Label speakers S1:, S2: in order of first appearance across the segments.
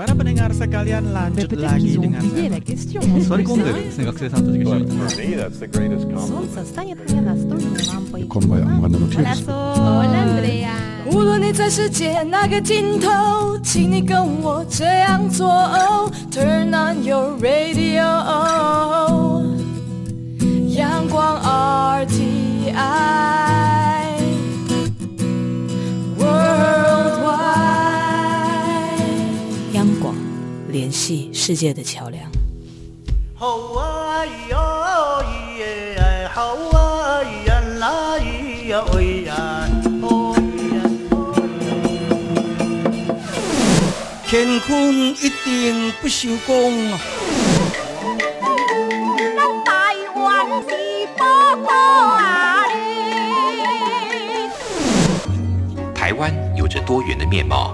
S1: Para pendengar sekalian
S2: Mais
S1: lanjut
S2: peut-être
S1: lagi
S2: qu'ils ont
S1: dengan
S2: oublié
S1: saya.
S2: la question.
S3: 座り込んでるですね学生さんたちが一緒
S4: But
S3: に
S4: for me, that's the greatest compliment.
S2: Солнце станет мне настольным лампой.
S5: Komba ja använda något
S2: Hola,
S5: ljus.
S2: Sol.
S6: Hola, Andrea.
S7: 无论你在世界哪个尽头，请你跟我这样做。Turn on your radio，阳光 RTI 世界的桥梁。
S8: 好啊咿呀咿耶哎，好啊咿呀啦咿呀喂呀，哦咿呀。乾坤一定不朽功啊！
S9: 台湾有着多元的面貌，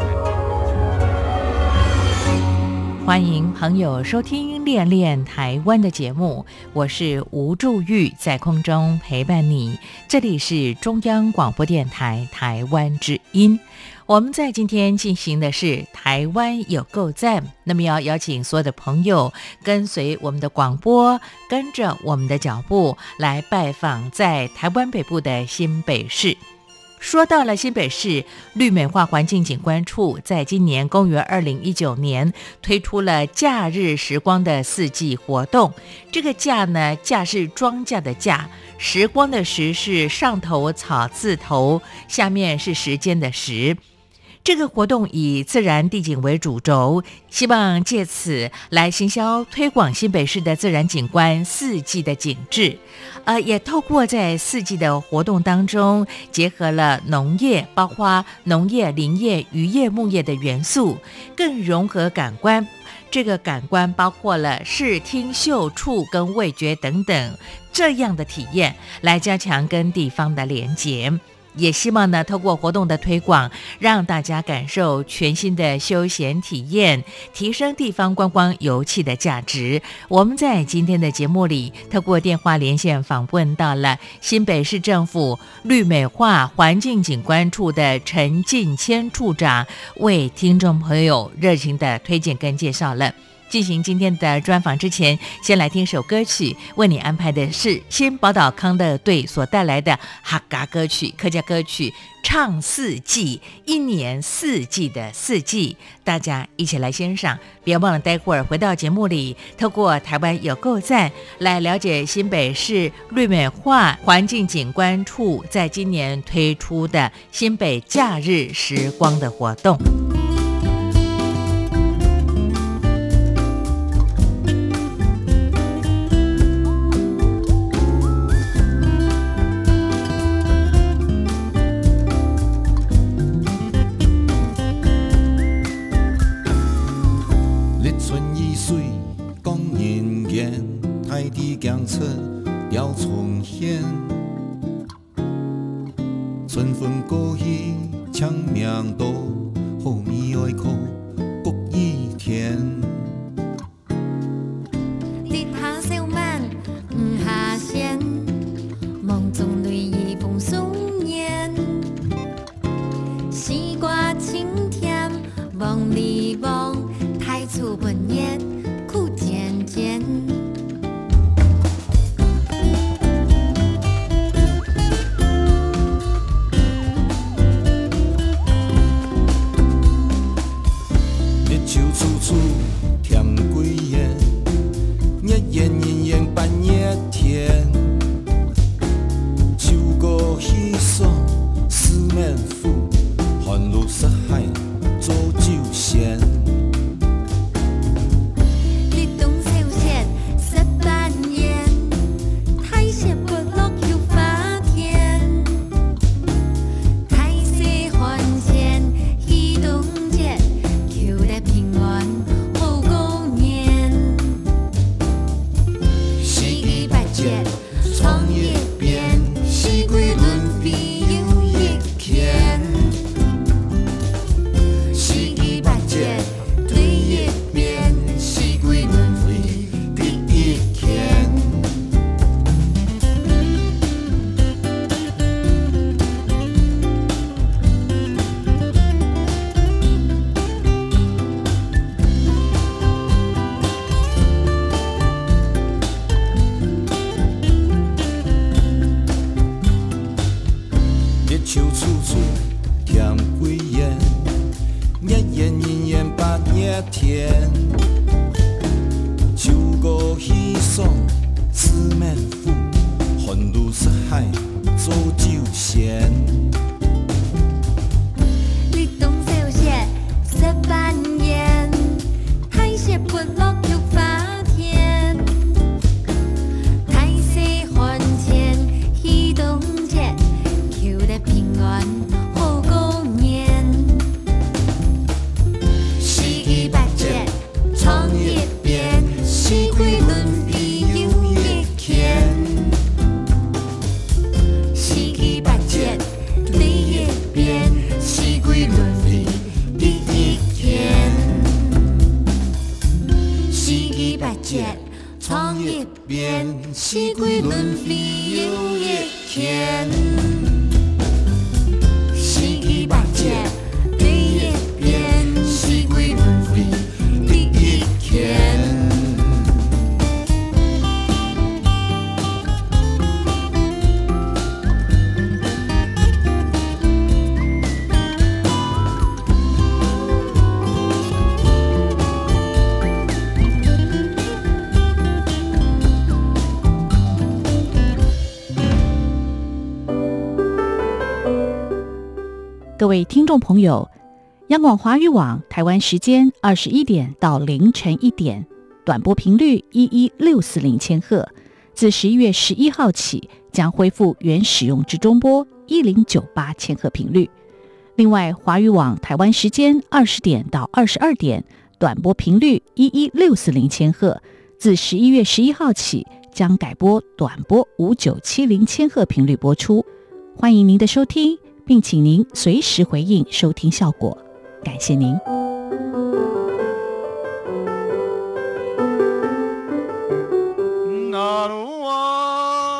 S10: 欢迎朋友收听《恋恋台湾》的节目，我是吴祝玉，在空中陪伴你。这里是中央广播电台台湾之音。我们在今天进行的是台湾有够赞，那么要邀请所有的朋友跟随我们的广播，跟着我们的脚步来拜访在台湾北部的新北市。说到了新北市绿美化环境景观处，在今年公元二零一九年推出了假日时光的四季活动。这个“假”呢，“假”是庄稼的“假”，时光的“时”是上头草字头，下面是时间的“时”。这个活动以自然地景为主轴，希望借此来行销推广新北市的自然景观四季的景致。呃，也透过在四季的活动当中，结合了农业，包括农业、林业、渔业、牧业的元素，更融合感官。这个感官包括了视听嗅触跟味觉等等这样的体验，来加强跟地方的连结。也希望呢，透过活动的推广，让大家感受全新的休闲体验，提升地方观光游憩的价值。我们在今天的节目里，透过电话连线访问到了新北市政府绿美化环境景观处的陈进谦处长，为听众朋友热情的推荐跟介绍了。进行今天的专访之前，先来听首歌曲，为你安排的是新宝岛康乐队所带来的哈嘎歌曲、客家歌曲《唱四季》，一年四季的四季，大家一起来欣赏。别忘了待会儿回到节目里，透过台湾有够赞来了解新北市绿美化环境景观处在今年推出的新北假日时光的活动。
S11: 各
S2: 位听众朋友，央广华语网台湾时间二十一点到凌晨一点，短波频率一一六四零千赫，自十一月十一号起将恢复原使用之中波一零九八千赫频率。另外，华语网台湾时间二十点到二十二点，短波频率一一六四零千赫，自十一月十一号起将改播短波五九七零千赫频率播出。欢迎您的收听，并请您随时回应收听效果，感谢您。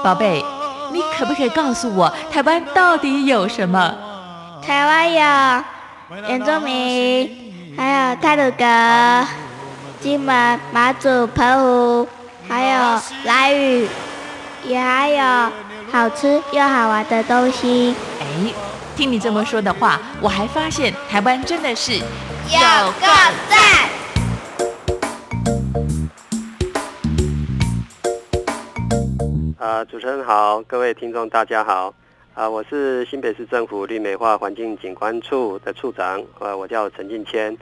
S10: 宝贝，你可不可以告诉我，台湾到底有什么？
S1: 台湾有原住民，还有泰鲁阁、金门、马祖、澎湖，还有兰屿，也还有好吃又好玩的东西。
S10: 哎，听你这么说的话，我还发现台湾真的是
S1: 有够赞！
S5: 啊，主持人好，各位听众大家好。啊，我是新北市政府绿美化环境景观处的处长，呃，我叫陈进谦。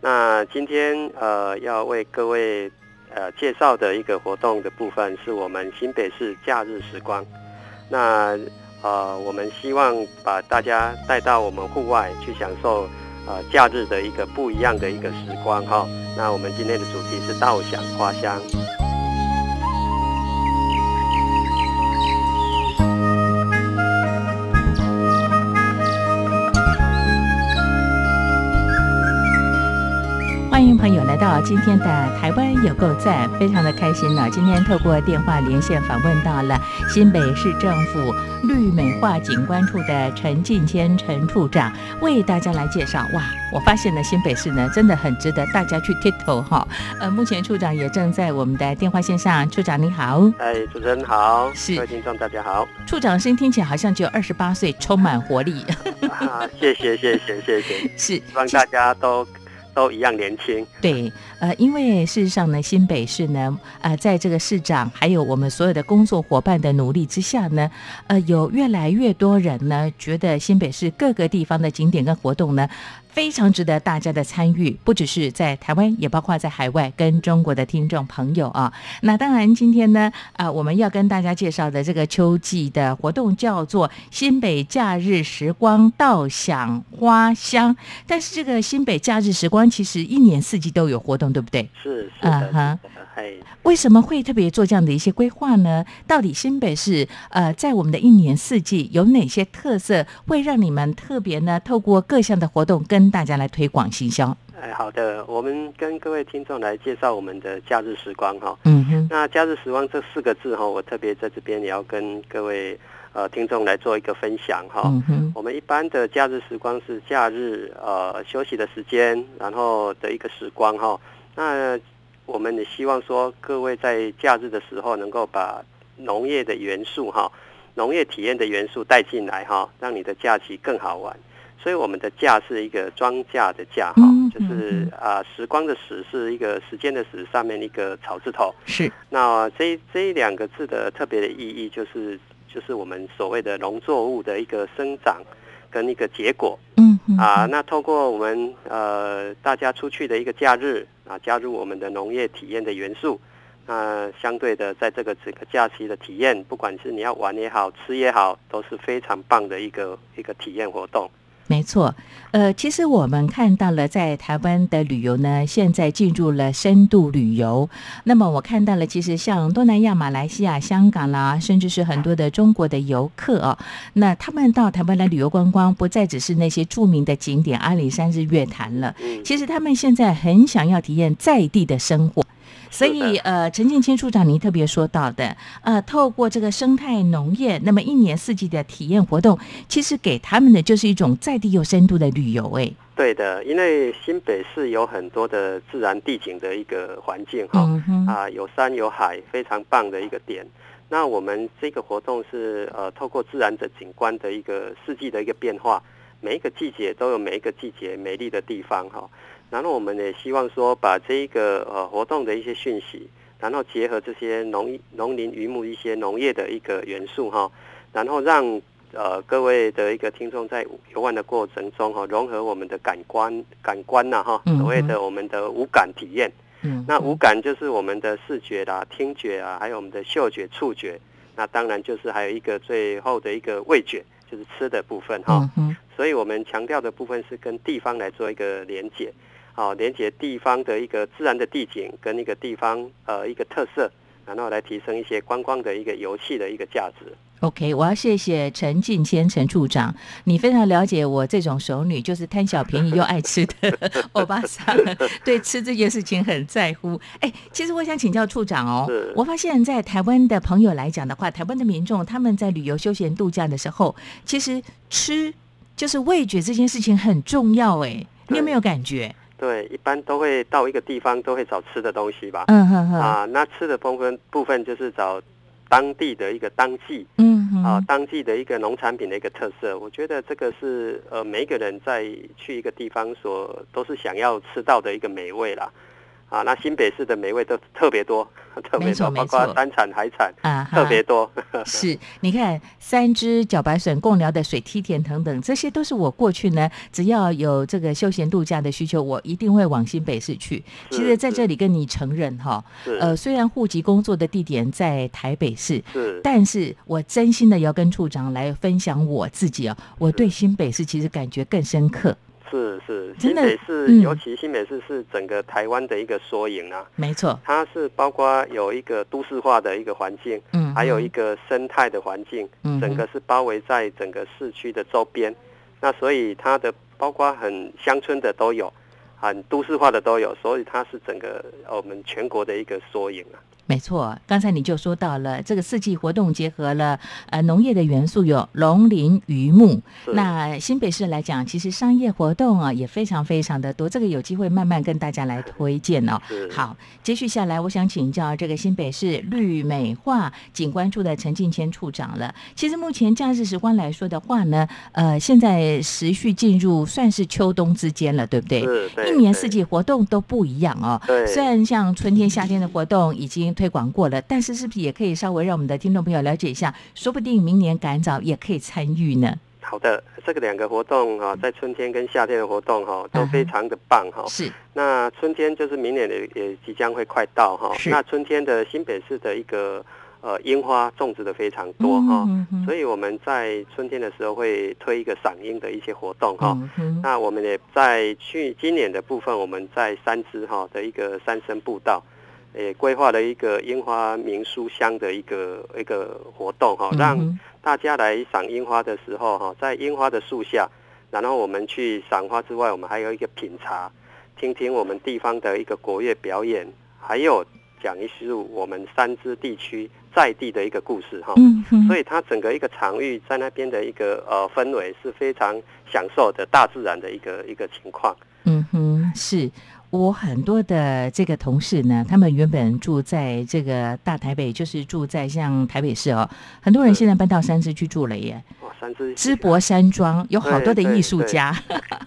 S5: 那今天呃要为各位呃介绍的一个活动的部分，是我们新北市假日时光。那呃，我们希望把大家带到我们户外去享受呃假日的一个不一样的一个时光哈。那我们今天的主题是稻香花香。
S10: 欢迎朋友来到今天的台湾有够赞，非常的开心呢、今天透过电话连线访问到了新北市政府绿美化景观处的陈进谦陈处长，为大家来介绍。哇，我发现呢，新北市呢真的很值得大家去剃头哈。呃，目前处长也正在我们的电话线上，处长你好。
S5: 哎，主持人好，
S10: 是
S5: 各位听众大家好。
S10: 处长声音听起来好像只有二十八岁，充满活力。
S5: 啊，谢谢谢谢谢谢，
S10: 是，
S5: 希望大家都都一样年轻。
S10: 对，呃，因为事实上呢，新北市呢，呃，在这个市长还有我们所有的工作伙伴的努力之下呢，呃，有越来越多人呢，觉得新北市各个地方的景点跟活动呢，非常值得大家的参与，不只是在台湾，也包括在海外跟中国的听众朋友啊。那当然，今天呢，啊、我们要跟大家介绍的这个秋季的活动叫做新北假日时光稻响花香，但是这个新北假日时光其实一年四季都有活动，对不对？
S5: 是是的，
S10: 嗯哼
S5: 是的，嘿，
S10: 为什么会特别做这样的一些规划呢？到底新北市呃，在我们的一年四季有哪些特色，会让你们特别呢？透过各项的活动跟大家来推广行销。
S5: 哎，好的，我们跟各位听众来介绍我们的假日时光哈。
S10: 嗯哼，
S5: 那假日时光这四个字哈，我特别在这边也要跟各位呃听众来做一个分享哈。
S10: 嗯哼，
S5: 我们一般的假日时光是假日呃休息的时间，然后的一个时光哈。那我们也希望说各位在假日的时候能够把农业的元素哈，农业体验的元素带进来哈，让你的假期更好玩。所以我们的假是一个庄稼的稼哈，
S10: 嗯
S5: 就是啊、时光的时是一个时间的时，上面一个草字头。
S10: 是
S5: 那这这两个字的特别的意义，就是就是我们所谓的农作物的一个生长跟一个结果。
S10: 嗯嗯
S5: 啊，那透过我们呃大家出去的一个假日啊，加入我们的农业体验的元素，那相对的，在这个整个假期的体验，不管是你要玩也好，吃也好，都是非常棒的一个一个体验活动。
S10: 没错，呃，其实我们看到了，在台湾的旅游呢，现在进入了深度旅游。那么我看到了，其实像东南亚、马来西亚、香港啦，甚至是很多的中国的游客哦，那他们到台湾来旅游观光，不再只是那些著名的景点阿里山、日月潭了。其实他们现在很想要体验在地的生活。所以，呃，陈建清处长，您特别说到的，呃，透过这个生态农业，那么一年四季的体验活动，其实给他们的就是一种在地又深度的旅游，哎，
S5: 对的，因为新北市有很多的自然地景的一个环境哈，啊，有山有海，非常棒的一个点。那我们这个活动是呃，透过自然的景观的一个四季的一个变化，每一个季节都有每一个季节美丽的地方哈。然后我们也希望说，把这一个呃活动的一些讯息，然后结合这些农农林渔牧一些农业的一个元素哈，然后让呃各位的一个听众在游玩的过程中哈，融合我们的感官感官呐、哈，
S10: 嗯
S5: 所谓的我们的五感体验。
S10: 嗯，
S5: 那五感就是我们的视觉啦、听觉啊，还有我们的嗅觉、触觉。那当然就是还有一个最后的一个味觉，就是吃的部分哈。
S10: 嗯，
S5: 所以我们强调的部分是跟地方来做一个连接，好、连接地方的一个自然的地景跟一个地方呃一个特色，然后来提升一些观光的一个游戏的一个价值。
S10: OK，我要谢谢陈进谦陈处长，你非常了解我这种熟女，就是贪小便宜又爱吃的 欧巴桑，对吃这件事情很在乎。哎，其实我想请教处长哦，我发现在台湾的朋友来讲的话，台湾的民众他们在旅游休闲度假的时候，其实吃就是味觉这件事情很重要。哎，你有没有感觉？
S5: 对，一般都会到一个地方都会找吃的东西吧。
S10: 嗯哼哼，
S5: 啊，那吃的部分部分就是找当地的一个当季
S10: 嗯哼，
S5: 啊，当季的一个农产品的一个特色。我觉得这个是呃每一个人在去一个地方所都是想要吃到的一个美味啦。啊，那新北市的美味都特别多，特别多，包括
S10: 错
S5: 山产、海产，
S10: 啊
S5: 特别多。
S10: 是，你看三只茭白笋、贡寮的水梯田等等，这些都是我过去呢，只要有这个休闲度假的需求，我一定会往新北市去。其实在这里跟你承认哈，呃，虽然户籍工作的地点在台北市，
S5: 是
S10: 但是我真心的要跟处长来分享我自己哦，我对新北市其实感觉更深刻。
S5: 是是，新北市、
S10: 嗯
S5: 尤其新北市是整个台湾的一个缩影啊。
S10: 没错，
S5: 它是包括有一个都市化的一个环境，
S10: 嗯
S5: 还有一个生态的环境，
S10: 嗯
S5: 整个是包围在整个市区的周边。那所以它的包括很乡村的都有，很都市化的都有，所以它是整个呃我们全国的一个缩影啊。
S10: 没错，刚才你就说到了这个四季活动结合了呃农业的元素，有龙林渔牧。那新北市来讲，其实商业活动啊也非常非常的多，这个有机会慢慢跟大家来推荐哦。好，接续下来，我想请教这个新北市绿美化景观处的陈进谦处长了。其实目前假日时光来说的话呢，呃，现在时序进入算是秋冬之间了，对不对一年四季活动都不一样哦。虽然像春天、夏天的活动已经推广过了，但是是不是也可以稍微让我们的听众朋友了解一下？说不定明年赶早也可以参与呢。
S5: 好的，这个两个活动哈、在春天跟夏天的活动哈、都非常的棒哈、
S10: 是，
S5: 那春天就是明年也也即将会快到哈、
S10: 是。
S5: 那春天的新北市的一个呃樱花种植的非常多哈、所以我们在春天的时候会推一个赏樱的一些活动哈、那我们也在去今年的部分，我们在三支哈的一个三生步道，也规划了一个樱花明书香的一个一个活动哈，让大家来赏樱花的时候哈，在樱花的树下，然后我们去赏花之外，我们还有一个品茶，听听我们地方的一个国乐表演，还有讲一述我们三支地区在地的一个故事哈。
S10: 嗯哼，
S5: 所以它整个一个场域在那边的一个呃氛围是非常享受的大自然的一个一个情况。
S10: 嗯哼，是。我很多的这个同事呢，他们原本住在这个大台北，就是住在像台北市哦，很多人现在搬到三芝去住了耶。
S5: 哇，三芝
S10: 淄博山庄有好多的艺术
S5: 对。
S10: 家，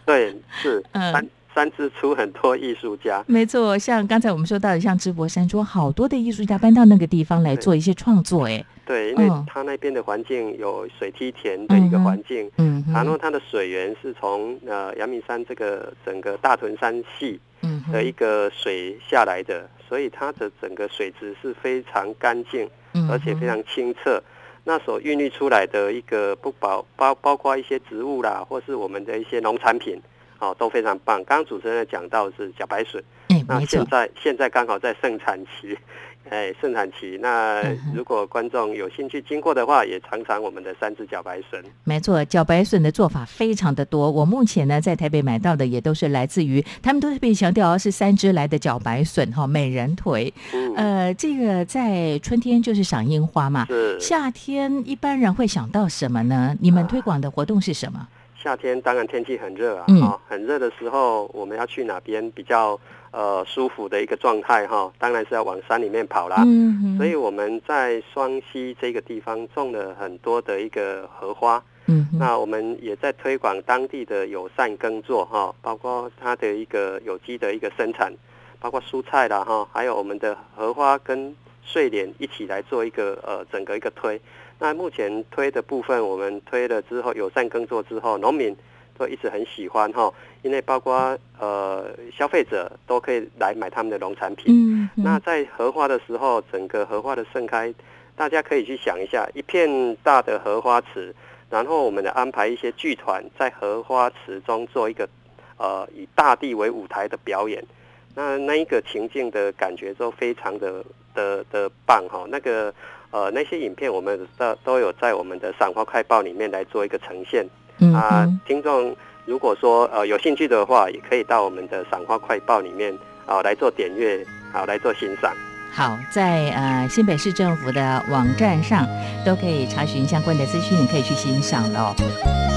S5: 对是
S10: 嗯。
S5: 三三支出很多艺术家，
S10: 没错，像刚才我们说到的，像淄博山庄，好多的艺术家搬到那个地方来做一些创作，哎，
S5: 对，因为
S10: 嗯。
S5: 它那边的环境有水梯田的一个环境，
S10: 嗯
S5: 然后
S10: 哼，
S5: 它的水源是从呃阳明山这个整个大屯山系
S10: 嗯
S5: 的一，个水下来的，所以它的整个水质是非常干净，
S10: 嗯
S5: 而且非常清澈。那所孕育出来的一个不包包包括一些植物啦，或是我们的一些农产品，哦都非常棒。刚刚主持人讲到是茭白笋，
S10: 嗯，
S5: 那现在现在刚好在盛产期，哎，盛产期。那如果观众有兴趣经过的话，也尝尝我们的三只茭白笋。
S10: 没错，茭白笋的做法非常的多。我目前呢在台北买到的也都是来自于，他们都特别强调是三只来的茭白笋哈，美人腿。
S5: 嗯，
S10: 呃，这个在春天就是赏樱花嘛，
S5: 是
S10: 夏天一般人会想到什么呢？你们推广的活动是什么？
S5: 夏天当然天气很热啊，
S10: 嗯
S5: 啊，很热的时候，我们要去哪边比较呃舒服的一个状态哈？当然是要往山里面跑啦。
S10: 嗯哼，
S5: 所以我们在双溪这个地方种了很多的一个荷花，
S10: 嗯哼，
S5: 那我们也在推广当地的友善耕作哈，包括它的一个有机的一个生产，包括蔬菜啦哈，还有我们的荷花跟睡莲一起来做一个呃整个一个推。那目前推的部分，我们推了之后友善耕作之后，农民都一直很喜欢哈，因为包括呃消费者都可以来买他们的农产品。
S10: 嗯哼，
S5: 那在荷花的时候，整个荷花的盛开，大家可以去想一下，一片大的荷花池，然后我们的安排一些剧团在荷花池中做一个呃以大地为舞台的表演，那那一个情境的感觉都非常的的的棒哈、那个呃那些影片我们都都有在我们的赏花快报里面来做一个呈现
S10: 嗯
S5: 啊、听众如果说呃有兴趣的话，也可以到我们的赏花快报里面啊、来做点阅，好、来做欣赏。
S10: 好，在呃新北市政府的网站上都可以查询相关的资讯，你可以去欣赏了哦。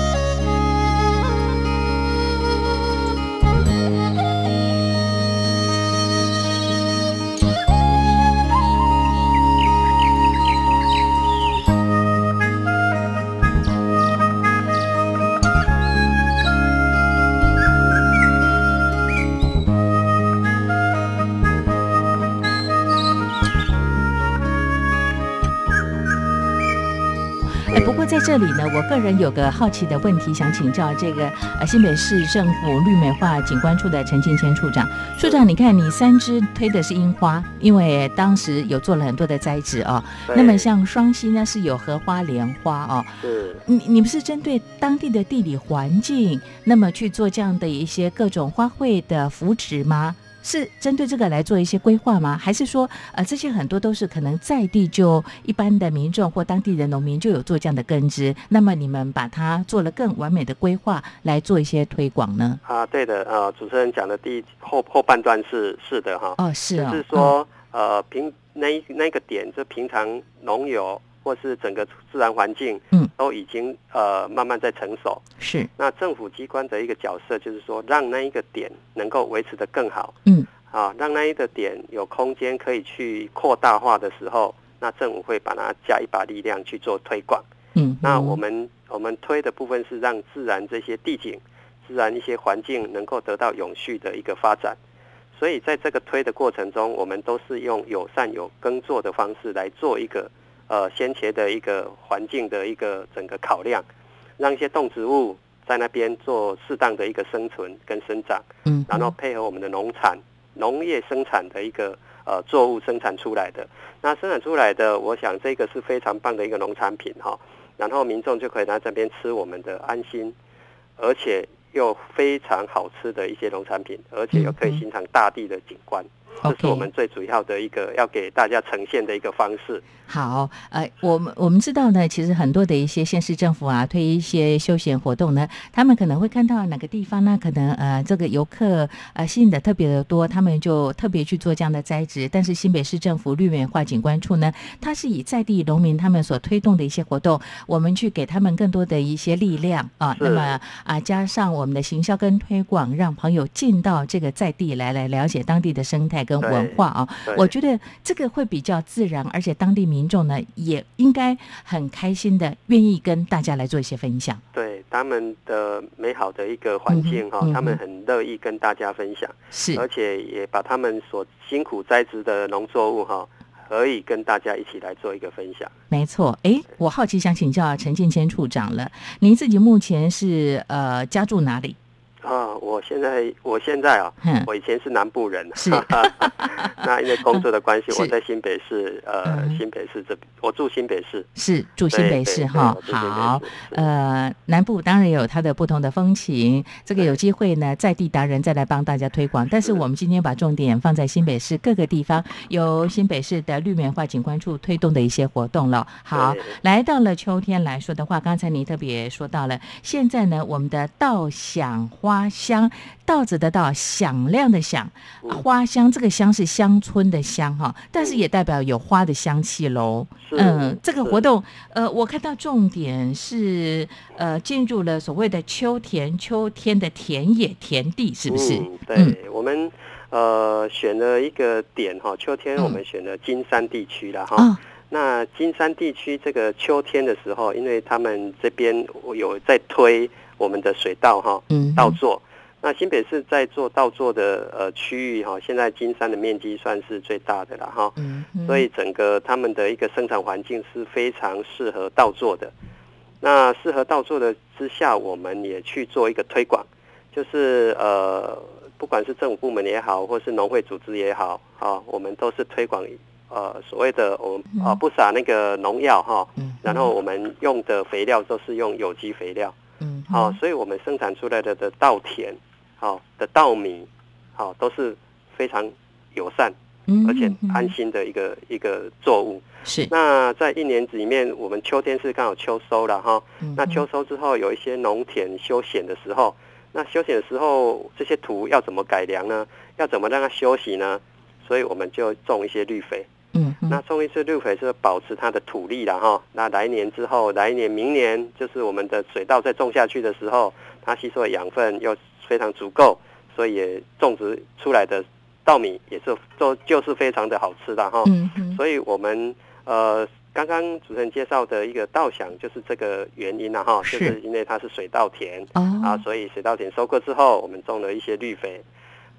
S10: 在这里呢，我个人有个好奇的问题想请教这个呃新北市政府绿美化景观处的陈进谦处长。处长，你看你三支推的是樱花，因为当时有做了很多的栽植哦。那么像双溪呢是有荷花、莲花哦。
S5: 是
S10: 你你们是针对当地的地理环境，那么去做这样的一些各种花卉的扶持吗？是针对这个来做一些规划吗？还是说，呃，这些很多都是可能在地就一般的民众或当地的农民就有做这样的根植，那么你们把它做了更完美的规划来做一些推广呢？
S5: 啊，对的，呃，主持人讲的第一后后半段是是的哈，
S10: 哦，是哦，
S5: 就是说呃平那那个点，就平常农友或是整个自然环境，
S10: 嗯，
S5: 都已经呃慢慢在成熟。
S10: 嗯是，
S5: 那政府机关的一个角色就是说，让那一个点能够维持的更好，
S10: 嗯，
S5: 啊，让那一个点有空间可以去扩大化的时候，那政府会把它加一把力量去做推广。
S10: 嗯，
S5: 那我们我们推的部分是让自然这些地景、自然一些环境能够得到永续的一个发展。所以在这个推的过程中，我们都是用友善有耕作的方式来做一个呃先前的一个环境的一个整个考量，让一些动植物在那边做适当的一个生存跟生长，
S10: 嗯，
S5: 然后配合我们的农产、农业生产的一个呃作物生产出来的。那生产出来的，我想这个是非常棒的一个农产品哈。然后民众就可以在这边吃我们的安心，而且又非常好吃的一些农产品，而且又可以欣赏大地的景观。这是我们最主要的一个要给大家呈现的一个方式。
S10: 好，呃，我们我们知道呢，其实很多的一些县市政府啊，推一些休闲活动呢，他们可能会看到哪个地方呢，可能呃这个游客呃吸引的特别的多，他们就特别去做这样的栽植。但是新北市政府绿美化景观处呢，它是以在地农民他们所推动的一些活动，我们去给他们更多的一些力量啊，那么啊加上我们的行销跟推广，让朋友进到这个在地来来了解当地的生态跟文化啊。
S5: 对
S10: 我觉得这个会比较自然，而且当地民众呢也应该很开心的，愿意跟大家来做一些分享。
S5: 对他们的美好的一个环境哈、
S10: 嗯嗯
S5: 他们很乐意跟大家分享，
S10: 是
S5: 而且也把他们所辛苦栽植的农作物哈、可以跟大家一起来做一个分享。
S10: 没错，哎，我好奇想请教陈建谦处长了，您自己目前是呃家住哪里？
S5: 啊，我现在我现在啊
S10: 嗯，
S5: 我以前是南部人，
S10: 是。
S5: 那因为工作的关系，我在新北市，呃，
S10: 嗯。
S5: 新北市这边，我住新北市，
S10: 是住新北市哈好，呃，南部当然有它的不同的风情，这个有机会呢，在地达人再来帮大家推广。但是我们今天把重点放在新北市各个地方，由新北市的绿棉化景观处推动的一些活动了。好，来到了秋天来说的话，刚才你特别说到了，现在呢，我们的稻响花香，稻子的稻，响亮的响，花香这个香是乡村的香哈，但是也代表有花的香气喽。嗯，这个活动，呃，我看到重点是呃进入了所谓的秋田，秋天的田野田地，是不是？
S5: 嗯，对，我们呃选了一个点哈，秋天
S10: 嗯。
S5: 我们选了金山地区了哈。
S10: 啊，
S5: 那金山地区这个秋天的时候，因为他们这边有在推我们的水稻哈，
S10: 嗯，
S5: 稻作。那新北市在做稻作的呃区域哈，现在金山的面积算是最大的了哈，所以整个他们的一个生产环境是非常适合稻作的。那适合稻作的之下，我们也去做一个推广，就是呃，不管是政府部门也好，或是农会组织也好，啊，我们都是推广呃所谓的我们啊不撒那个农药哈，
S10: 嗯，
S5: 然后我们用的肥料都是用有机肥料。
S10: 嗯，
S5: 好、所以我们生产出来的的稻田，好、的稻米，好、都是非常友善
S10: 嗯，
S5: 而且
S10: 嗯
S5: 安心的一个、一个作物。
S10: 是，
S5: 那在一年子里面，我们秋天是刚好秋收了哈。
S10: 嗯
S5: 那秋收之后，有一些农田休闲的时候，那休闲的时候，这些土要怎么改良呢？要怎么让它休息呢？所以我们就种一些绿肥。那种一次绿肥是保持它的土力了哈。那来年之后，来年明年就是我们的水稻再种下去的时候，它吸收的养分又非常足够，所以也种植出来的稻米也是都就是非常的好吃的哈。
S10: 嗯嗯
S5: 所以我们呃刚刚主持人介绍的一个稻想就是这个原因了哈，
S10: 是
S5: 就是因为它是水稻田啊，
S10: 哦，
S5: 所以水稻田收割之后，我们种了一些绿肥。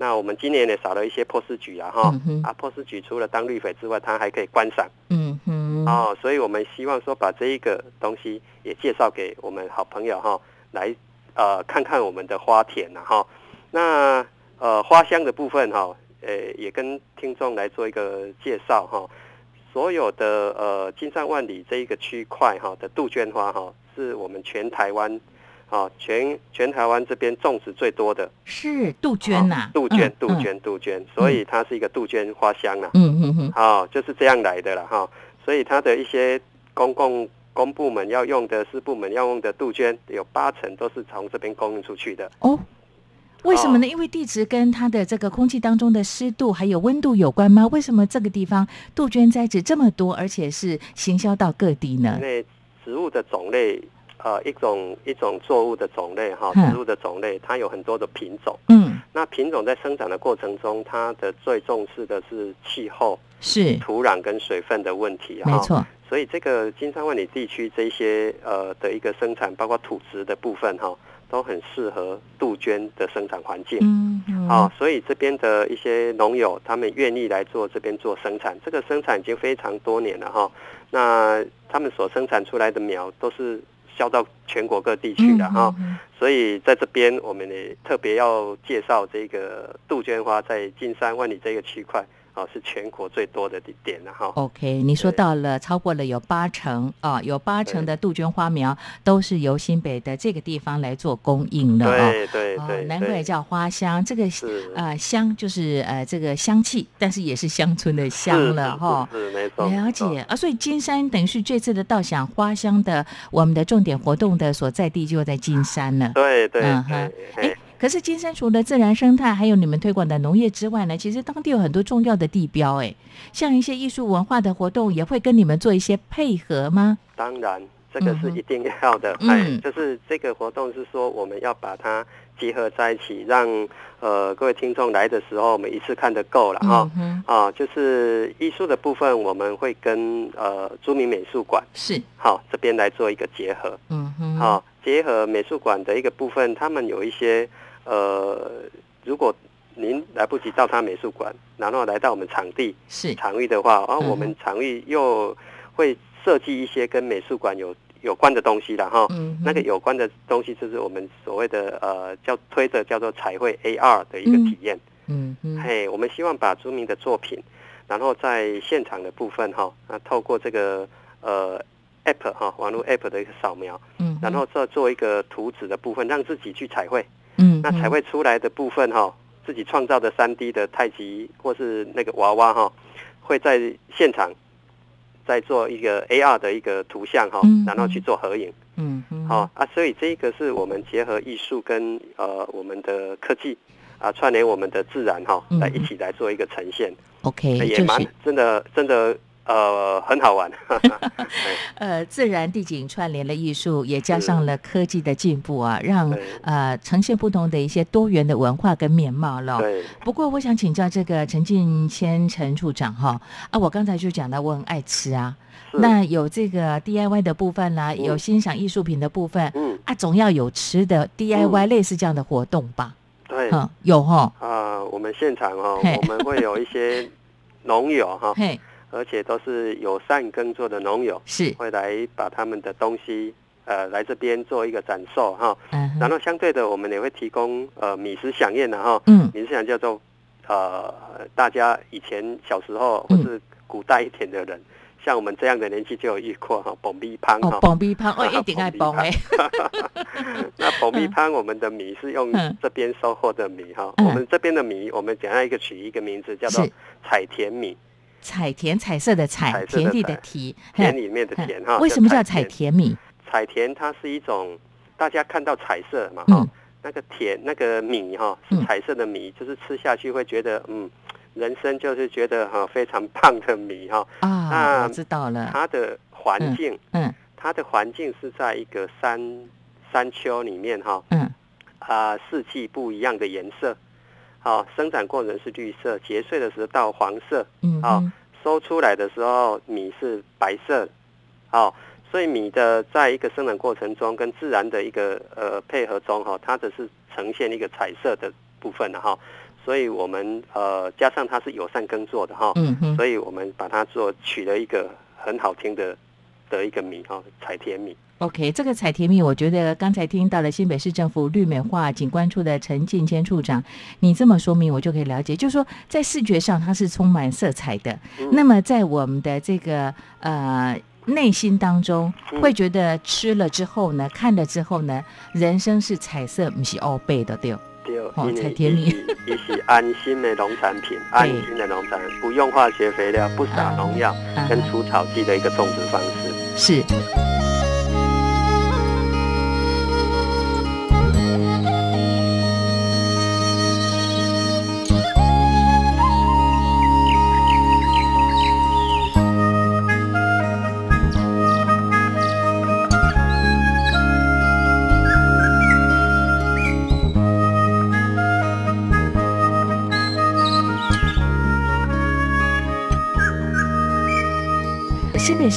S5: 那我们今年也少了一些破丝菊啊哈啊破丝菊除了当绿肥之外，它还可以观赏
S10: 嗯嗯，
S5: 哦，所以我们希望说把这一个东西也介绍给我们好朋友哈，来呃看看我们的花田呐哈。那呃花香的部分哈，呃也跟听众来做一个介绍哈。所有的呃金山万里这一个区块哈的杜鹃花哈，是我们全台湾啊全全台湾这边种植最多的
S10: 是杜鹃呐
S5: 哦，杜鹃
S10: 嗯
S5: 杜，鹃杜鹃，所以它是一个杜鹃花香啊。
S10: 嗯嗯嗯，
S5: 哦、就是这样来的了哈。所以它的一些公共公部门要用的、私部门要用的杜鹃，有八成都是从这边供应出去的。
S10: 哦。为什么呢？因为地质跟它的这个空气当中的湿度还有温度有关吗？为什么这个地方杜鹃栽植这么多，而且是行销到各地呢
S5: 因？为植物的种类，呃，一种一种作物的种类哈，
S10: 嗯
S5: 植物的种类它有很多的品种。
S10: 嗯，
S5: 那品种在生长的过程中，它的最重视的是气候、
S10: 是
S5: 土壤跟水分的问题哈。
S10: 没错，
S5: 所以这个金山万里地区这些呃的一个生产，包括土质的部分哈，都很适合杜鹃的生产环境。
S10: 嗯嗯，
S5: 啊、所以这边的一些农友，他们愿意来做这边做生产，这个生产已经非常多年了哈。那他们所生产出来的苗都是销到全国各地去的哈。所以在这边，我们也特别要介绍这个杜鹃花在金山万里这个区块哦是全国最多的点了哈。
S10: OK，你说到了超过了有八成啊，有八成的杜鹃花苗都是由新北的这个地方来做供应的哦。
S5: 对对
S10: 哦
S5: 对，
S10: 难怪叫花香。这个
S5: 是
S10: 呃香就是呃这个香气，但是也是乡村的香了哈。
S5: 是是是没错，
S10: 了解啊，所以金山等于是这次的稻香花香的我们的重点活动的所在地就在金山了。
S5: 对对
S10: 嗯哼可是金山除了自然生态，还有你们推广的农业之外呢，其实当地有很多重要的地标，哎，像一些艺术文化的活动，也会跟你们做一些配合吗？
S5: 当然，这个是一定要的。
S10: 嗯
S5: 哎
S10: 嗯，
S5: 就是这个活动是说我们要把它结合在一起，让呃各位听众来的时候，我们一次看得够了哈。
S10: 嗯哼，
S5: 啊，就是艺术的部分，我们会跟呃著名美术馆
S10: 是，
S5: 好这边来做一个结合。
S10: 嗯哼，
S5: 好，结合美术馆的一个部分，他们有一些呃，如果您来不及到他美术馆，然后来到我们场地
S10: 是，
S5: 场域的话，然后
S10: 嗯
S5: 我们场域又会设计一些跟美术馆有有关的东西了哈。
S10: 嗯，
S5: 那个有关的东西就是我们所谓的呃叫推的叫做彩绘 AR 的一个体验。
S10: 嗯嗯，
S5: 嘿，我们希望把著名的作品，然后在现场的部分哈，那透过这个呃 App 哈网络 App 的一个扫描，
S10: 嗯，
S5: 然后再做一个图纸的部分，让自己去彩绘。
S10: 嗯，
S5: 那才会出来的部分哈，自己创造的三 D 的太极或是那个娃娃哈，会在现场再做一个 AR 的一个图像哈
S10: 嗯，
S5: 然后去做合影。
S10: 嗯哼，
S5: 好、啊，所以这个是我们结合艺术跟呃我们的科技啊串联我们的自然哈、
S10: 嗯
S5: 来一起来做一个呈现
S10: ，，OK，
S5: 也蛮
S10: 就是
S5: 真的真的呃很好玩。
S10: 呃，自然地景串联了艺术，也加上了科技的进步啊，让呃呈现不同的一些多元的文化跟面貌了。
S5: 对，
S10: 不过我想请教这个陈进谦陈处长哈啊，我刚才就讲到我很爱吃啊，那有这个 DIY 的部分啦，
S5: 嗯。
S10: 有欣赏艺术品的部分
S5: 嗯。
S10: 啊，总要有吃的 DIY 类似这样的活动吧？
S5: 对。
S10: 嗯，有哈，
S5: 啊，我们现场哦，我们会有一些农友哈，
S10: 嘿，
S5: 而且都是友善耕作的农友，
S10: 是，
S5: 会来把他们的东西呃来这边做一个展售哈。
S10: 嗯，
S5: 然后相对的，我们也会提供呃米食飨宴的哈。
S10: 嗯。
S5: 米食享叫做呃大家以前小时候或
S10: 嗯
S5: 是古代一点的人，像我们这样的年纪就有遇过哈，蹦米汤
S10: 哦，
S5: 哈。
S10: 蹦逼胖，哦，一定爱蹦哎，
S5: 那蹦米汤，我们的米是用
S10: 嗯。
S5: 这边收获的米哈。
S10: 嗯。
S5: 我们这边的米，我们简单一个取一个名字叫做
S10: 是。
S5: 彩田米，
S10: 彩田彩色的彩，田地的
S5: 彩
S10: 田，
S5: 田
S10: 嘿
S5: 里面的田哈。
S10: 为什么叫彩
S5: 田？
S10: 米？
S5: 彩田它是一种大家看到彩色嘛哈
S10: 嗯，
S5: 那个田那个米哈是
S10: 嗯
S5: 彩色的米，就是吃下去会觉得嗯，人生就是觉得哈非常棒的米哈。
S10: 啊，知道了，
S5: 它的环境，
S10: 嗯
S5: 它的环境是在一个山山丘里面哈
S10: 嗯
S5: 啊，四季不一样的颜色。好，生长过程是绿色，结穗的时候到黄色，好
S10: 嗯。哼，
S5: 收出来的时候米是白色的，好、所以米的在一个生长过程中跟自然的一个呃配合中哈、它只是呈现一个彩色的部分的哈、所以我们呃加上它是友善耕作的哈、
S10: 嗯哼，
S5: 所以我们把它做取了一个很好听的的一个米哈、彩田米。
S10: OK，这个彩甜蜜，我觉得刚才听到了新北市政府绿美化景观处的陈进谦处长，你这么说明，我就可以了解，就是说在视觉上它是充满色彩的，
S5: 嗯
S10: 那么在我们的这个呃内心当中，
S5: 嗯
S10: 会觉得吃了之后呢，看了之后呢，人生是彩色，不是欧背的，对哦。
S5: 对，
S10: 哦
S5: 因为
S10: 彩田米
S5: 也是安心的农产品，安心的农产品，不用化学肥料，不撒农药，
S10: 啊
S5: 跟除草剂的一个种植方式。
S10: 是。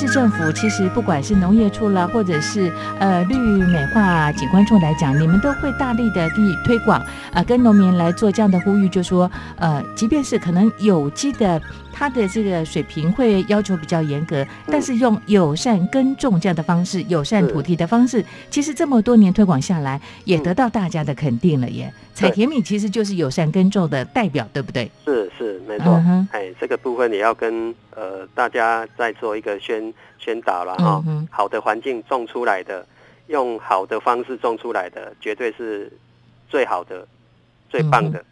S10: 市政府其实不管是农业处啦，或者是呃绿美化景观处来讲，你们都会大力的地推广啊、跟农民来做这样的呼吁，就说呃，即便是可能有机的，它的这个水平会要求比较严格，但是用友善耕种这样的方式，友善土地的方式，其实这么多年推广下来，也得到大家的肯定了耶。采田米其实就是友善耕种的代表，对不对？
S5: 是是，没错
S10: 嗯，
S5: 哎，这个部分也要跟呃大家再做一个宣宣导了哈
S10: 嗯。
S5: 好的环境种出来的，用好的方式种出来的，绝对是最好的、最棒的。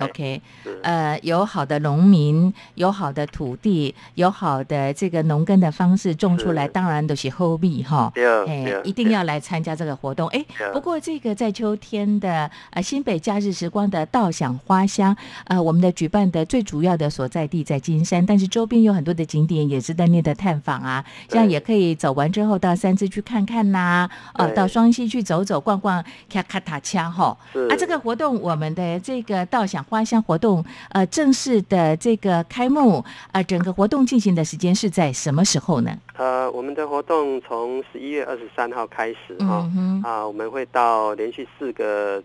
S10: OK，呃，有好的农民，有好的土地，有好的这个农耕的方式种出来，当然都是后壁哈。
S5: 对
S10: 哎
S5: 对，
S10: 一定要来参加这个活动。哎，不过这个在秋天的呃新北假日时光的稻响花香，呃，我们的举办的最主要的所在地在金山，但是周边有很多的景点也值得你的探访啊。这样也可以走完之后到三芝去看看呐、哦，
S5: 对
S10: 到双溪去走走逛逛，卡卡塔恰哈。
S5: 是
S10: 啊，这个活动我们的这个稻响花香活动，呃，正式的这个开幕，呃，整个活动进行的时间是在什么时候呢？
S5: 呃，我们的活动从十一月二十三号开始哈，啊，我们会到连续四个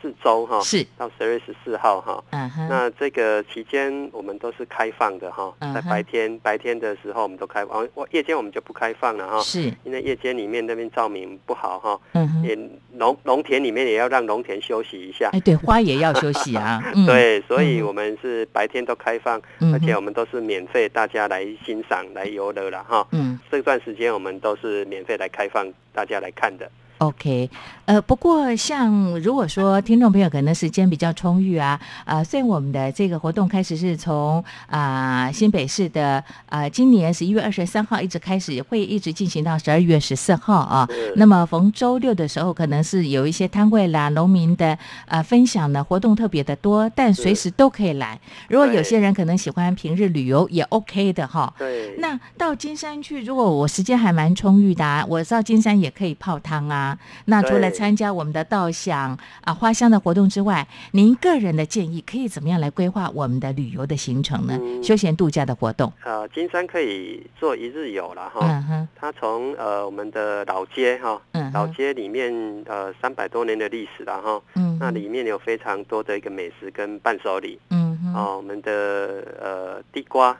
S5: 四周哈，
S10: 是，
S5: 到十二月十四号哈。
S10: 嗯哼，
S5: 那这个期间我们都是开放的哈，在白天白天的时候我们都开放，我夜间我们就不开放了哈，
S10: 是，
S5: 因为夜间里面那边照明不好哈，
S10: 嗯哼，
S5: 也农农田里面也要让农田休息一下。
S10: 哎，对，花也要休息啊，嗯，
S5: 对，所以
S10: 嗯
S5: 我们是白天都开放，而且我们都是免费，大家来欣赏、来游乐了哈。
S10: 嗯。
S5: 这段时间我们都是免费来开放大家来看的。
S10: ，OK，呃，不过像如果说听众朋友可能时间比较充裕啊，啊、虽然我们的这个活动开始是从啊、新北市的啊、今年十一月二十三号一直开始，会一直进行到十二月十四号啊。那么逢周六的时候，可能是有一些摊位啦、农民的呃分享呢，活动特别的多，但随时都可以来。如果有些人可能喜欢平日旅游，也 OK 的哈。
S5: 对，
S10: 那到金山去，如果我时间还蛮充裕的、啊，我到金山也可以泡汤啊。那除了参加我们的稻香啊花香的活动之外，您个人的建议可以怎么样来规划我们的旅游的行程呢？
S5: 嗯。
S10: 休闲度假的活动，
S5: 呃，金山可以做一日游了哈。
S10: 嗯哼，
S5: 它从呃我们的老街哈，
S10: 嗯，
S5: 老街里面呃三百多年的历史了哈，
S10: 嗯，
S5: 那里面有非常多的一个美食跟伴手礼。
S10: 嗯哼，
S5: 哦，我们的呃地瓜、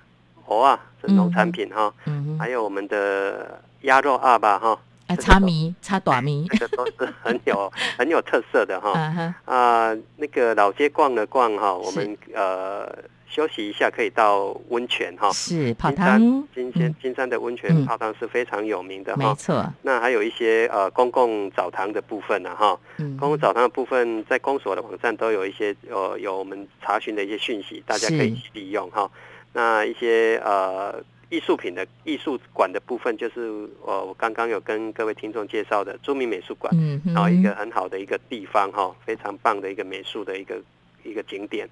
S5: 藕啊是农产品哈，
S10: 嗯哼，
S5: 还有我们的鸭肉二吧哈，
S10: 擦米擦短米，
S5: 这个都是很有 很有特色的哈。啊，那个老街逛了逛哈，我
S10: 是。
S5: 们呃休息一下，可以到温泉哈。
S10: 是泡
S5: 金山
S10: 汤，
S5: 金山
S10: 嗯
S5: 金山的温
S10: 嗯。
S5: 泉泡汤是非常有名的哈。
S10: 没错，
S5: 那还有一些呃公共澡堂的部分呢哈，
S10: 嗯，
S5: 公共澡堂的部分在公所的网站都有一些呃有我们查询的一些讯息，大家可以
S10: 是。
S5: 利用哈。那一些呃艺术品的艺术馆的部分，就是呃我刚刚有跟各位听众介绍的著名美术馆，
S10: 嗯
S5: 后一个很好的一个地方哈，非常棒的一个美术的一个一个景点。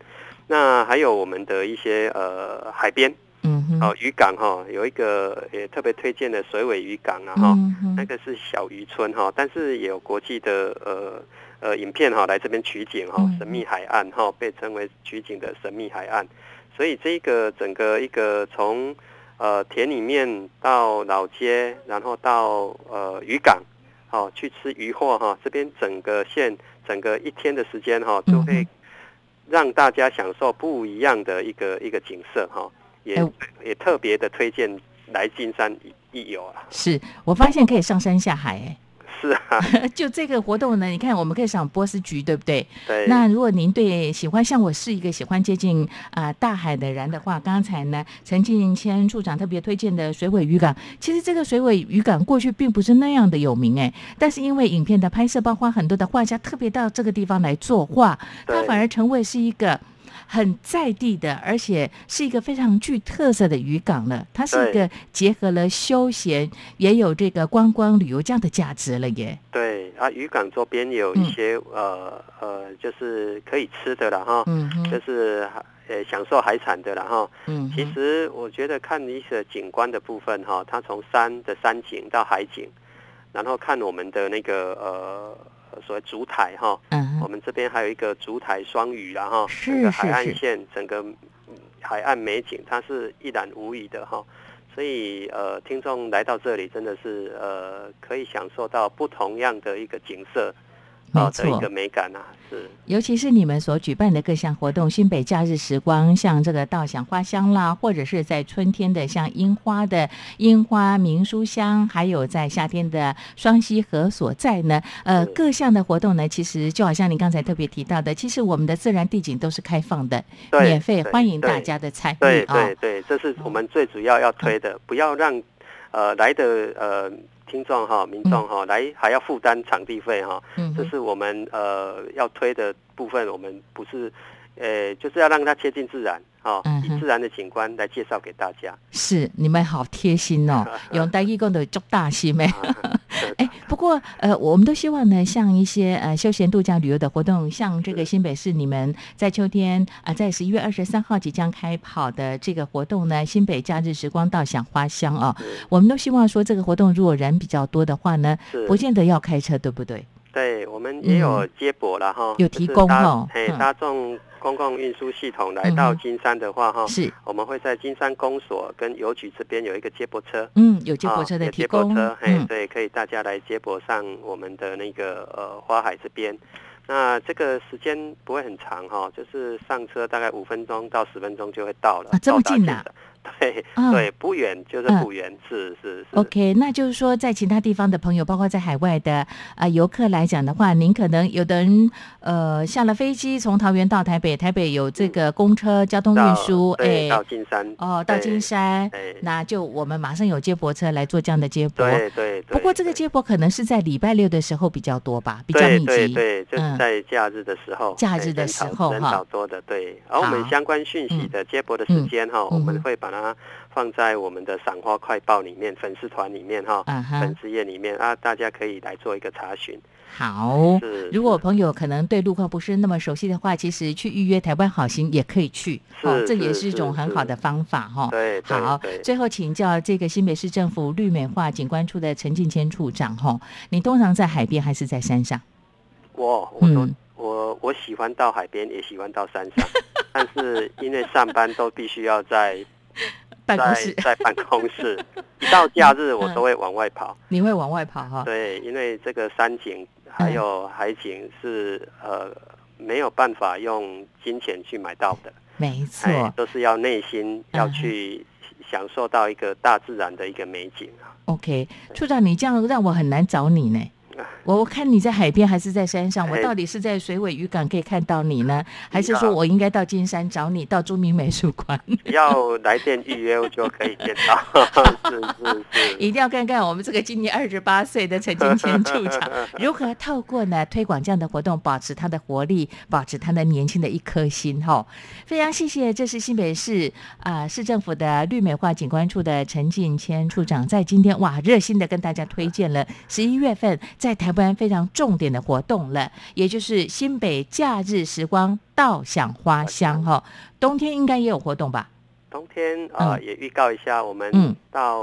S5: 那还有我们的一些呃海边
S10: 嗯哼，
S5: 哦渔港哈，有一个也特别推荐的水尾渔港啊哈，那个是小渔村哈，但是也有国际的呃呃影片哈来这边取景哈
S10: 嗯，
S5: 神秘海岸哈被称为取景的神秘海岸，所以这个整个一个从呃田里面到老街，然后到呃渔港，哦、去吃渔货哈，这边整个县整个一天的时间哈，都
S10: 嗯。
S5: 会让大家享受不一样的一个一个景色哈，也、
S10: 哎。
S5: 也特别的推荐来金山一一游啊，
S10: 是我发现可以上山下海，哎。
S5: 是啊，
S10: 就这个活动呢，你看我们可以上波斯菊，对不对？
S5: 对，
S10: 那如果您对喜欢像我是一个喜欢接近啊、大海的人的话，刚才呢陈进谦处长特别推荐的水尾渔港，其实这个水尾渔港过去并不是那样的有名哎，但是因为影片的拍摄，包括很多的画家特别到这个地方来作画，它反而成为是一个。很在地的，而且是一个非常具特色的渔港了。它是一个结合了休闲，也有这个观光旅游这样的价值了耶。
S5: 对啊，渔港周边有一些、呃呃，就是可以吃的了哈，就是呃享受海产的了哈。
S10: 嗯，
S5: 其实我觉得看一些景观的部分哈，它从山的山景到海景，然后看我们的那个呃所谓烛台哈，
S10: 嗯，
S5: 我们这边还有一个烛台双语然
S10: 后，
S5: 整个海岸线整个嗯海岸美景它是一览无遗的哈。所以呃，听众来到这里真的是呃，可以享受到不同样的一个景色，
S10: 没错
S5: 哦的一个美感啊，是。
S10: 尤其是你们所举办的各项活动，新北假日时光，像这个稻香花香啦，或者是在春天的像樱花的樱花明书香，还有在夏天的双溪河所在呢，呃，各项的活动呢，其实就好像您刚才特别提到的，其实我们的自然地景都是开放的，免费，欢迎大家的参与
S5: 对对，这是我们最主要要推的，不要让呃来的呃听众哈、民众哈、来还要负担场地费哈、这是我们呃要推的部分，我们不是呃就是要让它贴近自然哦，
S10: 嗯哼。
S5: 以自然的景观来介绍给大家。
S10: 是你们好贴心哦，用大义工的足大心 妹。哎，不过呃，我们都希望呢，像一些呃休闲度假旅游的活动，像这个新北市你们在秋天啊、在十一月二十三号即将开跑的这个活动呢，新北假日时光到享花香哦，我们都希望说这个活动如果人比较多的话呢，
S5: 是。
S10: 不见得要开车，对不对？
S5: 对，我们也有接驳了哈，
S10: 嗯有提供哦
S5: 嘿，
S10: 嗯。
S5: 大众公共运输系统来到金山的话哈，
S10: 是
S5: 我们会在金山公所跟邮局这边有一个接驳车。
S10: 嗯，有接驳车的提供，
S5: 接驳车，嘿，
S10: 嗯，
S5: 对，可以大家来接驳上我们的那个呃花海这边。那这个时间不会很长哈、就是上车大概五分钟到十分钟就会到了。
S10: 啊这么近呐
S5: 现场对、
S10: 嗯
S5: 对，不远就是
S10: 嗯
S5: 不远，是是是。
S10: OK，那就是说，在其他地方的朋友，包括在海外的啊、游客来讲的话，您可能有的人呃下了飞机从桃园到台北，台北有这个公车交通运输，哎
S5: 到金山。
S10: 哦，到金山，那就我们马上有接驳车来做这样的接驳。
S5: 对对对。
S10: 不过这个接驳可能是在礼拜六的时候比较多吧，比较
S5: 对
S10: 密集。
S5: 对对，就是
S10: 嗯
S5: 在假日的时候，哎
S10: 假日的时候哈
S5: 潮多的，对。而我们相关讯息的接驳的时间哈，我们会把它放在我们的赏花快报里面、粉丝团里面哈、粉丝页里面啊，大家可以来做一个查询。
S10: 好。
S5: 是，
S10: 如果朋友可能对路况不是那么熟悉的话，其实去预约台湾好行也可以去，哦，
S5: 是
S10: 这也
S5: 是
S10: 是一种很好的方法哈。
S5: 对对
S10: 好
S5: 对，
S10: 最后请教这个新北市政府绿美化景观处的陈进谦处长哈，你通常在海边还是在山上？
S5: 我我都、
S10: 嗯。
S5: 我我喜欢到海边，也喜欢到山上，但是因为上班都必须要在在在办公室，一到假日我都会往外跑。
S10: 你会往外跑哈？
S5: 对，因为这个山景还有海景是、呃没有办法用金钱去买到的，
S10: 没错，
S5: 哎，都是要内心要去享受到一个大自然的一个美景啊。
S10: OK，处长，你这样让我很难找你呢。我我看你在海边还是在山上，我
S5: 哎
S10: 到底是在水尾渔港可以看到你呢，还是说我应该到金山找你，到著名美术馆？
S5: 要来电预约我就可以见到，是是是。
S10: 一定要看看我们这个今年二十八岁的陈金谦处长 如何透过呢推广这样的活动，保持他的活力，保持他的年轻的一颗心哈。非常谢谢，这是新北市啊、市政府的绿美化景观处的陈进谦处长，在今天哇热心的跟大家推荐了十一月份在台湾非常重点的活动了，也就是新北假日时光稻享花香哈。冬天应该也有活动吧？
S5: 冬天呃、
S10: 嗯
S5: 也预告一下，我们
S10: 嗯
S5: 到、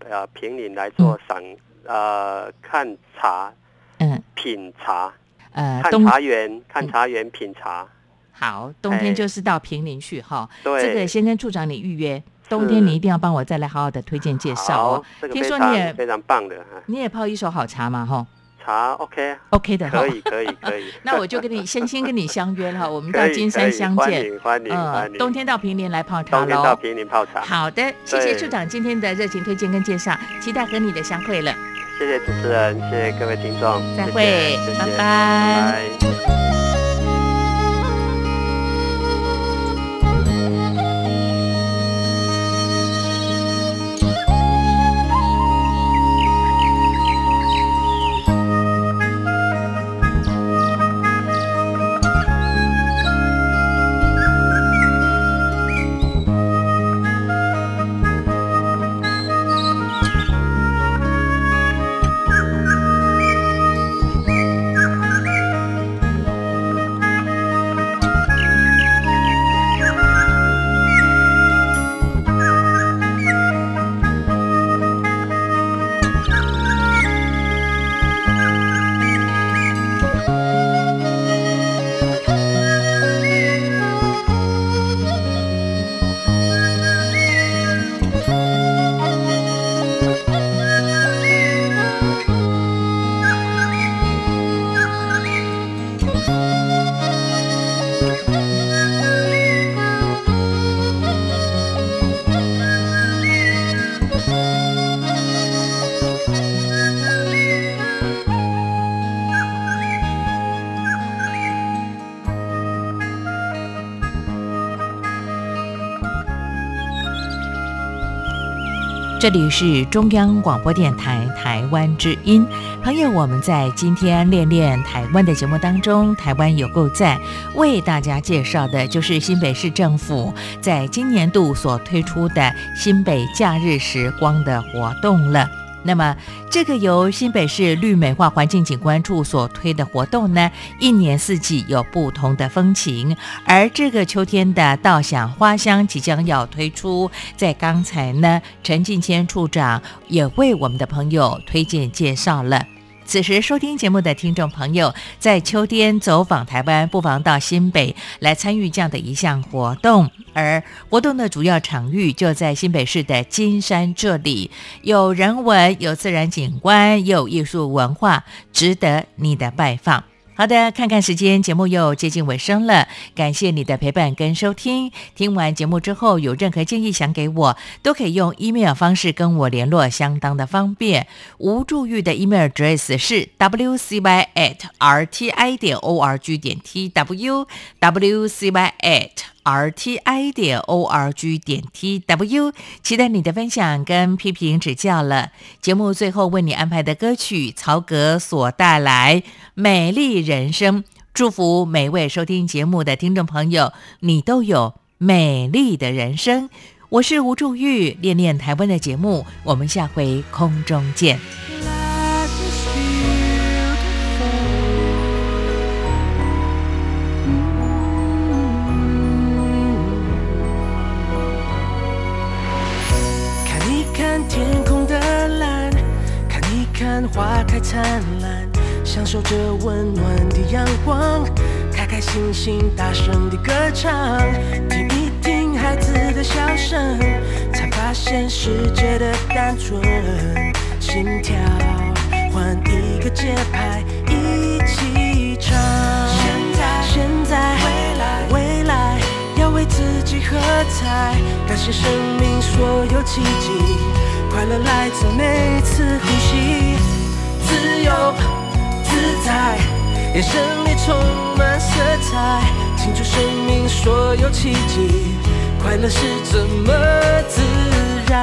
S5: 呃平林来做赏、呃看茶
S10: 嗯
S5: 品茶，
S10: 呃冬
S5: 看茶园看茶园品茶。
S10: 好，冬天就是到平林去哈。
S5: 对
S10: 这个先跟处长你预约，冬天你一定要帮我再来好好的推荐介绍
S5: 好
S10: 哦。，听说你也
S5: 非常棒的啊
S10: 你也泡一手好茶嘛哈
S5: 茶，OK
S10: OK 的哈
S5: 可以可以可以。
S10: 那我就跟你先先跟你相约了哈，我们到金山相见欢。
S5: 迎欢迎欢迎
S10: 冬天到平林来泡茶
S5: 冬天到。平林泡茶。
S10: 好的，谢谢处长今天的热情推荐跟介绍，期待和你的相会了。
S5: 谢谢主持人，谢谢各位听众，
S10: 再会拜拜
S5: 拜
S10: 这里是中央广播电台台湾之音，朋友，我们在今天练练台湾的节目当中，台湾有够在，为大家介绍的就是新北市政府在今年度所推出的新北假日时光的活动了。那么，这个由新北市绿美化环境景观处所推的活动呢，一年四季有不同的风情。而这个秋天的稻香花香即将要推出，在刚才呢，陈进谦处长也为我们的朋友推荐介绍了。此时收听节目的听众朋友，在秋天走访台湾，不妨到新北来参与这样的一项活动。而活动的主要场域就在新北市的金山这里，有人文、有自然景观，有艺术文化，值得你的拜访。好的，看看时间，节目又接近尾声了。感谢你的陪伴跟收听。听完节目之后，有任何建议想给我，都可以用 email 方式跟我联络，相当的方便。无助玉的 email address 是 wcy at rti 点 org 点 tw wcy at。R t i 点 o r g 点 t w，期待你的分享跟批评指教了。节目最后为你安排的歌曲，曹格所带来《美丽人生》，祝福每位收听节目的听众朋友，你都有美丽的人生。我是吴祝玉，练练台湾的节目，我们下回空中见。
S12: 灿烂，享受着温暖的阳光，开开心心大声的歌唱，听一听孩子的笑声，才发现世界的单纯，心跳换一个节拍，一起唱。现在，现在，未来，未来，要为自己喝彩，感谢生命所有奇迹。快乐来自每次呼吸，自由自在，眼神里充满色彩，庆祝生命所有奇迹。快乐是这么自然。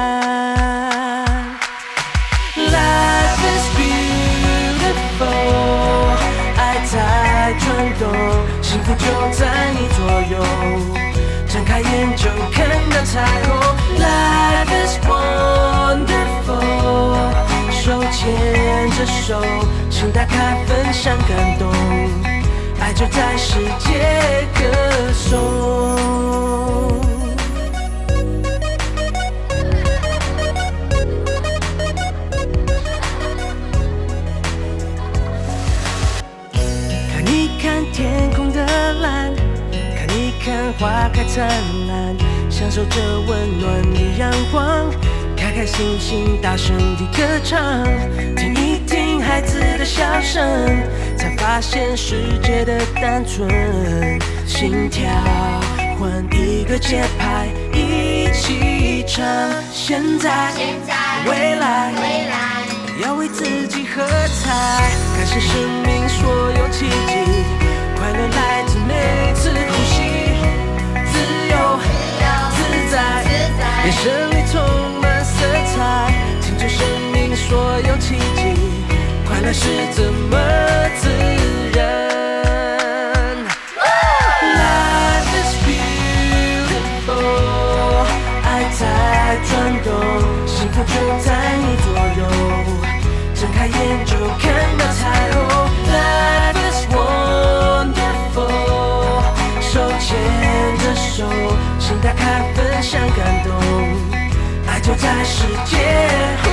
S12: Life is beautiful，爱在转动，幸福就在你左右，睁开眼就看到彩虹。Life is one。牵着手，请打开，分享感动，爱就在世界歌颂。看一看天空的蓝，看一看花开灿烂，享受着温暖的阳光。开开心心，大声地歌唱，听一听孩子的笑声，才发现世界的单纯。心跳换一个节拍，一起唱。现在，现在未来，未来要为自己喝彩，感谢生命所有奇迹，快乐来自每次呼吸，自由自在，眼神里充。色彩，庆祝生命所有奇迹，快乐是这么自然。Life is beautiful，爱在转动，幸福就在你左右，睁开眼就看到世界。